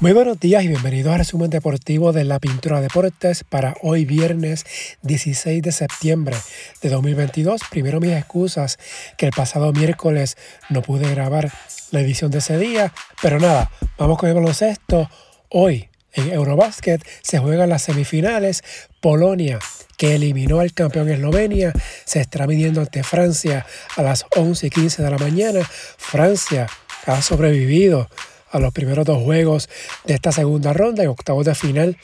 Muy buenos días y bienvenidos al resumen deportivo de la Pintura Deportes para hoy viernes 16 de septiembre de 2022. Primero mis excusas que el pasado miércoles no pude grabar la edición de ese día, pero nada, vamos con el baloncesto. Hoy en Eurobasket se juegan las semifinales. Polonia que eliminó al campeón Eslovenia, se estará midiendo ante Francia a las 11 y 15 de la mañana. Francia ha sobrevivido a los primeros dos juegos de esta segunda ronda en octavos de final.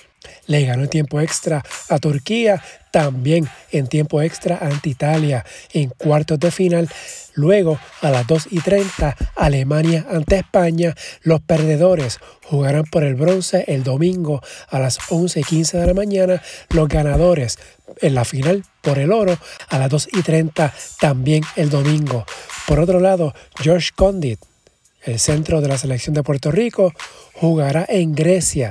Le ganó en tiempo extra a Turquía, también en tiempo extra ante Italia en cuartos de final. Luego, a las 2 y 30, Alemania ante España. Los perdedores jugarán por el bronce el domingo a las 11 y 15 de la mañana. Los ganadores en la final por el oro a las 2 y 30 también el domingo. Por otro lado, George Condit el centro de la selección de Puerto Rico, jugará en Grecia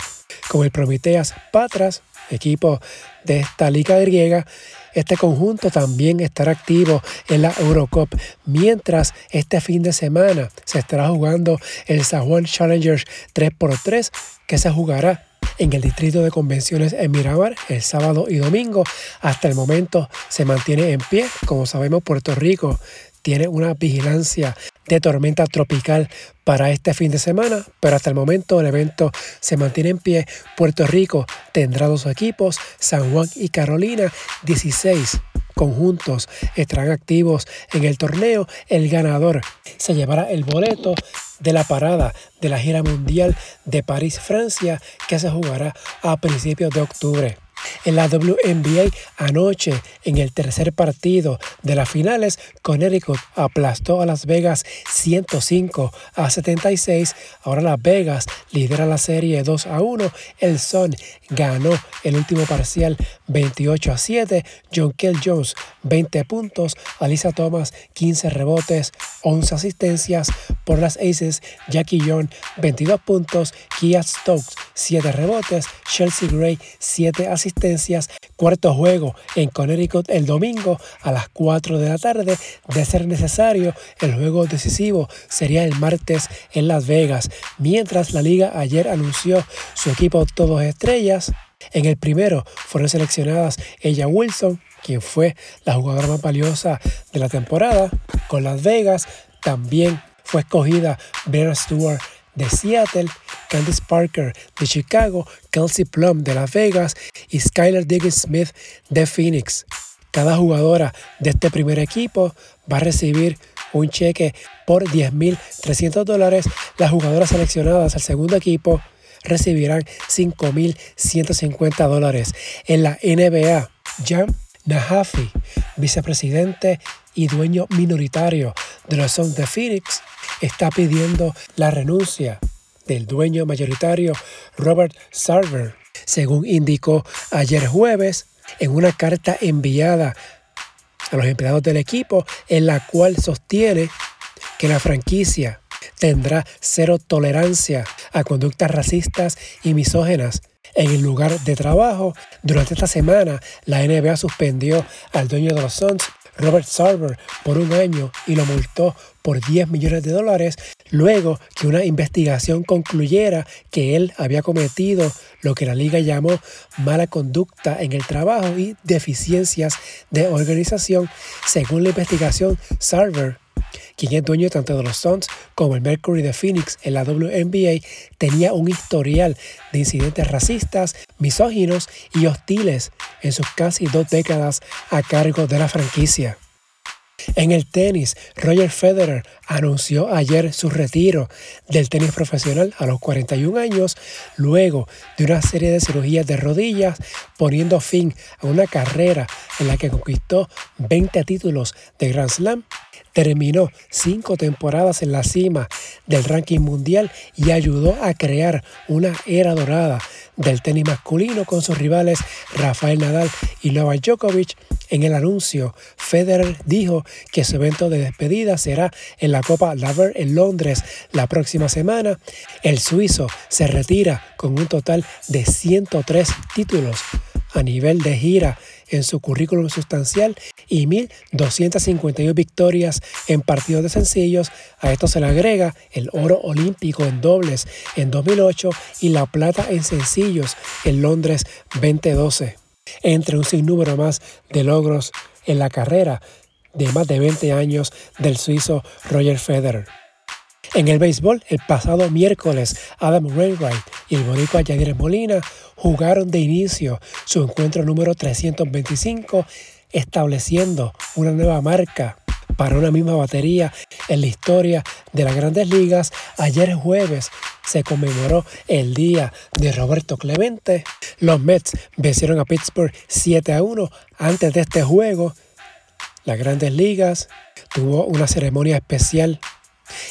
con el Prometeas Patras, equipo de esta liga griega. Este conjunto también estará activo en la Eurocup, mientras este fin de semana se estará jugando el San Juan Challengers 3x3, que se jugará en el distrito de convenciones en Miramar el sábado y domingo. Hasta el momento se mantiene en pie. Como sabemos, Puerto Rico tiene una vigilancia de tormenta tropical para este fin de semana, pero hasta el momento el evento se mantiene en pie. Puerto Rico tendrá dos equipos, San Juan y Carolina, 16 conjuntos estarán activos en el torneo. El ganador se llevará el boleto de la parada de la gira mundial de París, Francia, que se jugará a principios de octubre. En la WNBA anoche, en el tercer partido de las finales, Connecticut aplastó a Las Vegas 105 a 76. Ahora Las Vegas lidera la serie 2 a 1. El Sun ganó el último parcial 28 a 7. John Kell Jones 20 puntos. Alisa Thomas 15 rebotes, 11 asistencias. Por las Aces, Jackie Young 22 puntos. Kia Stokes 7 rebotes. Chelsea Gray 7 asistencias Cuarto juego en Connecticut el domingo a las 4 de la tarde. De ser necesario, el juego decisivo sería el martes en Las Vegas. Mientras la liga ayer anunció su equipo todos estrellas. En el primero fueron seleccionadas ella Wilson, quien fue la jugadora más valiosa de la temporada, con Las Vegas. También fue escogida Vera Stewart de Seattle, Candice Parker de Chicago, Kelsey Plum de Las Vegas y Skylar Diggins Smith de Phoenix. Cada jugadora de este primer equipo va a recibir un cheque por 10.300 dólares. Las jugadoras seleccionadas al segundo equipo recibirán 5.150 dólares. En la NBA, Jam Nahafi, vicepresidente y dueño minoritario de los Suns de Phoenix, está pidiendo la renuncia del dueño mayoritario Robert Sarver, según indicó ayer jueves en una carta enviada a los empleados del equipo en la cual sostiene que la franquicia tendrá cero tolerancia a conductas racistas y misógenas en el lugar de trabajo. Durante esta semana, la NBA suspendió al dueño de los Suns Robert Sarver por un año y lo multó por 10 millones de dólares luego que una investigación concluyera que él había cometido lo que la liga llamó mala conducta en el trabajo y deficiencias de organización. Según la investigación, Sarver quien es dueño tanto de los Suns como el Mercury de Phoenix en la WNBA, tenía un historial de incidentes racistas, misóginos y hostiles en sus casi dos décadas a cargo de la franquicia. En el tenis, Roger Federer anunció ayer su retiro del tenis profesional a los 41 años, luego de una serie de cirugías de rodillas, poniendo fin a una carrera en la que conquistó 20 títulos de Grand Slam terminó cinco temporadas en la cima del ranking mundial y ayudó a crear una era dorada del tenis masculino con sus rivales Rafael Nadal y Novak Djokovic. En el anuncio, Federer dijo que su evento de despedida será en la Copa Laver en Londres la próxima semana. El suizo se retira con un total de 103 títulos a nivel de gira en su currículum sustancial y 1.251 victorias en partidos de sencillos. A esto se le agrega el oro olímpico en dobles en 2008 y la plata en sencillos en Londres 2012. Entre un sinnúmero más de logros en la carrera de más de 20 años del suizo Roger Federer. En el béisbol, el pasado miércoles, Adam Wainwright y el boricua Yadier Molina jugaron de inicio su encuentro número 325, estableciendo una nueva marca para una misma batería en la historia de las grandes ligas. Ayer jueves se conmemoró el día de Roberto Clemente. Los Mets vencieron a Pittsburgh 7 a 1 antes de este juego. Las grandes ligas tuvo una ceremonia especial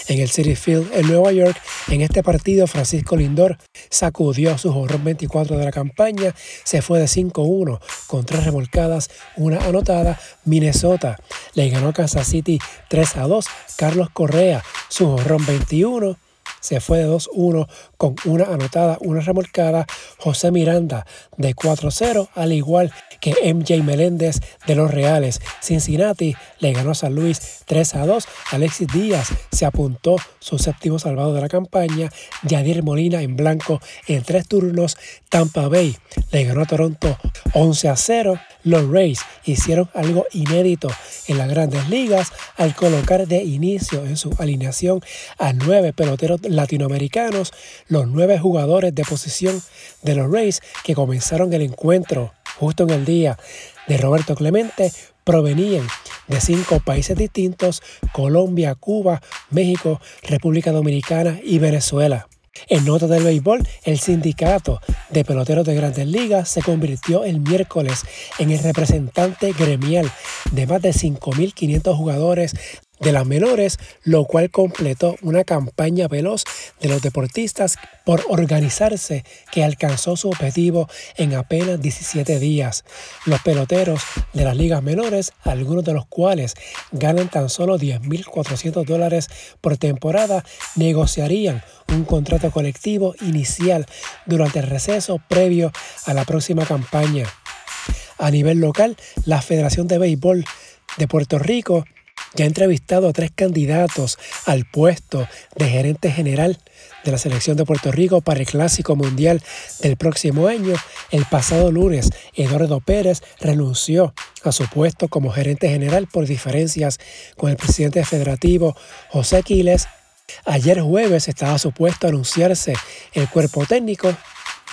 en el City Field en Nueva York, en este partido, Francisco Lindor sacudió su jorrón 24 de la campaña, se fue de 5-1 con tres remolcadas, una anotada. Minnesota le ganó a Kansas City 3-2. Carlos Correa, su jorrón 21 se fue de 2-1 con una anotada, una remolcada. José Miranda de 4-0, al igual que MJ Meléndez de los Reales. Cincinnati le ganó a San Luis 3-2. Alexis Díaz se apuntó su séptimo salvado de la campaña. Yadir Molina en blanco en tres turnos. Tampa Bay le ganó a Toronto 11 0. Los Rays hicieron algo inédito en las grandes ligas al colocar de inicio en su alineación a nueve peloteros latinoamericanos, los nueve jugadores de posición de los Rays que comenzaron el encuentro justo en el día de Roberto Clemente provenían de cinco países distintos, Colombia, Cuba, México, República Dominicana y Venezuela. En nota del béisbol, el sindicato de peloteros de grandes ligas se convirtió el miércoles en el representante gremial de más de 5.500 jugadores de las menores, lo cual completó una campaña veloz de los deportistas por organizarse que alcanzó su objetivo en apenas 17 días. Los peloteros de las ligas menores, algunos de los cuales ganan tan solo 10.400 dólares por temporada, negociarían un contrato colectivo inicial durante el receso previo a la próxima campaña. A nivel local, la Federación de Béisbol de Puerto Rico ya ha entrevistado a tres candidatos al puesto de gerente general de la selección de Puerto Rico para el Clásico Mundial del próximo año. El pasado lunes, Eduardo Pérez renunció a su puesto como gerente general por diferencias con el presidente federativo José Aquiles. Ayer jueves estaba supuesto a anunciarse el cuerpo técnico,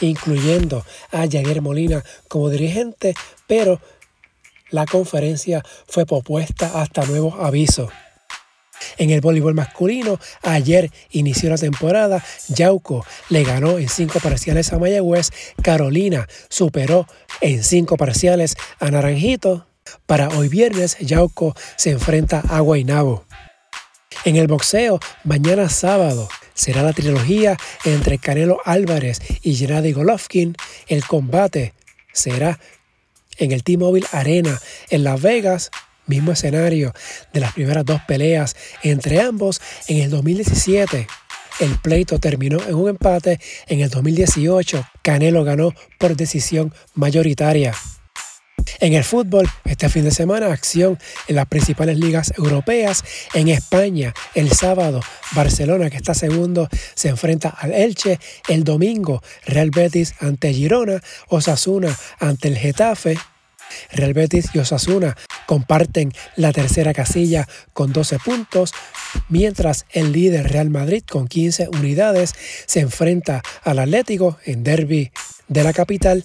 incluyendo a Javier Molina como dirigente, pero la conferencia fue propuesta hasta nuevo aviso. En el voleibol masculino, ayer inició la temporada, Yauco le ganó en cinco parciales a Mayagüez, Carolina superó en cinco parciales a Naranjito. Para hoy viernes, Yauco se enfrenta a Guaynabo. En el boxeo, mañana sábado, será la trilogía entre Canelo Álvarez y Gennady Golovkin. El combate será en el T-Mobile Arena en Las Vegas, mismo escenario de las primeras dos peleas entre ambos en el 2017. El pleito terminó en un empate. En el 2018, Canelo ganó por decisión mayoritaria. En el fútbol, este fin de semana, acción en las principales ligas europeas. En España, el sábado, Barcelona, que está segundo, se enfrenta al Elche. El domingo, Real Betis ante Girona, Osasuna ante el Getafe. Real Betis y Osasuna comparten la tercera casilla con 12 puntos, mientras el líder Real Madrid con 15 unidades se enfrenta al Atlético en derby de la capital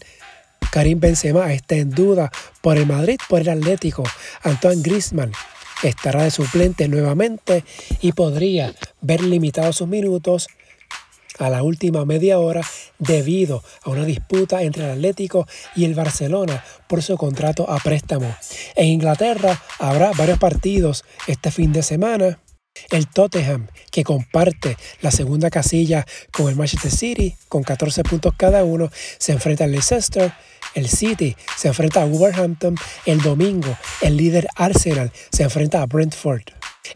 Karim Benzema está en duda por el Madrid, por el Atlético. Antoine Griezmann estará de suplente nuevamente y podría ver limitados sus minutos a la última media hora debido a una disputa entre el Atlético y el Barcelona por su contrato a préstamo. En Inglaterra habrá varios partidos este fin de semana. El Tottenham, que comparte la segunda casilla con el Manchester City, con 14 puntos cada uno, se enfrenta al Leicester el City se enfrenta a Wolverhampton. El domingo, el líder Arsenal se enfrenta a Brentford.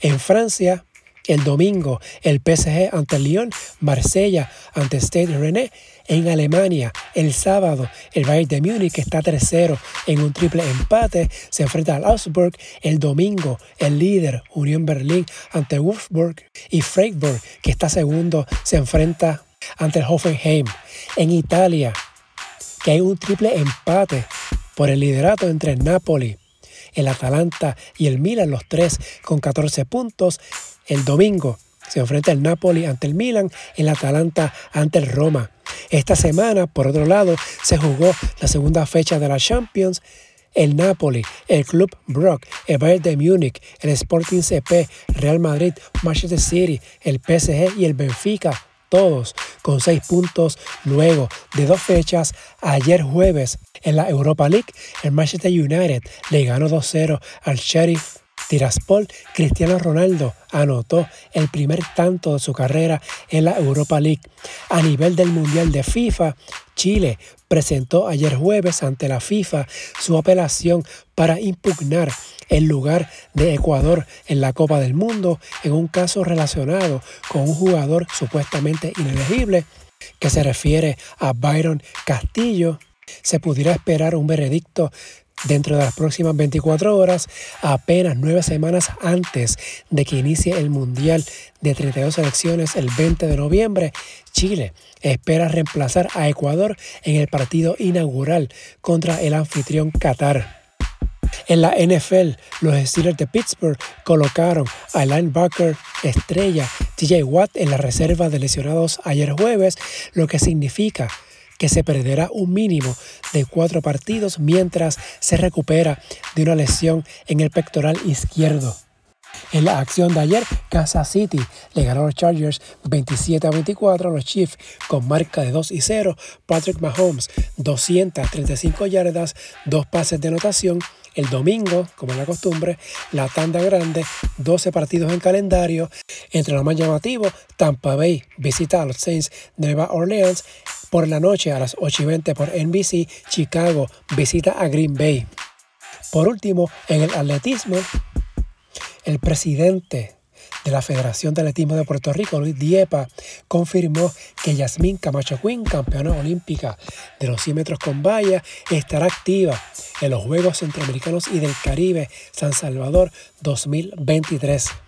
En Francia, El domingo, el PSG ante Lyon, Marsella ante Stade René en Alemania. El sábado, el Bayern de Múnich, que está tercero en un triple empate, se enfrenta al Augsburg. El domingo, el líder, Unión Berlín, ante Wolfsburg. Y Freiburg, que está segundo, se enfrenta ante Hoffenheim. En Italia, que hay un triple empate por el liderato entre Napoli, el Atalanta y el Milan, los tres con 14 puntos. El domingo se enfrenta el Napoli ante el Milan, el Atalanta ante el Roma. Esta semana, por otro lado, se jugó la segunda fecha de la Champions. El Napoli, el Club Brock, el Bayern de Múnich, el Sporting CP, Real Madrid, Manchester City, el PSG y el Benfica, todos con seis puntos luego de dos fechas. Ayer jueves en la Europa League, el Manchester United le ganó 2-0 al Sheriff Tiraspol, Cristiano Ronaldo anotó el primer tanto de su carrera en la Europa League. A nivel del Mundial de FIFA, Chile presentó ayer jueves ante la FIFA su apelación para impugnar el lugar de Ecuador en la Copa del Mundo en un caso relacionado con un jugador supuestamente inelegible que se refiere a Byron Castillo. Se pudiera esperar un veredicto Dentro de las próximas 24 horas, apenas nueve semanas antes de que inicie el Mundial de 32 selecciones el 20 de noviembre, Chile espera reemplazar a Ecuador en el partido inaugural contra el anfitrión Qatar. En la NFL, los Steelers de Pittsburgh colocaron a linebacker estrella TJ Watt en la reserva de lesionados ayer jueves, lo que significa que se perderá un mínimo de cuatro partidos mientras se recupera de una lesión en el pectoral izquierdo. En la acción de ayer, Kansas City le ganó a los Chargers 27 a 24 a los Chiefs con marca de 2 y 0. Patrick Mahomes, 235 yardas, dos pases de anotación. El domingo, como es la costumbre, la tanda grande, 12 partidos en calendario. Entre los más llamativos, Tampa Bay visita a los Saints Nueva Orleans por la noche a las 8 y 20 por NBC, Chicago visita a Green Bay. Por último, en el atletismo, el presidente de la Federación de Atletismo de Puerto Rico, Luis Diepa, confirmó que Yasmín Camacho Quinn, campeona olímpica de los 100 metros con valla, estará activa en los Juegos Centroamericanos y del Caribe San Salvador 2023.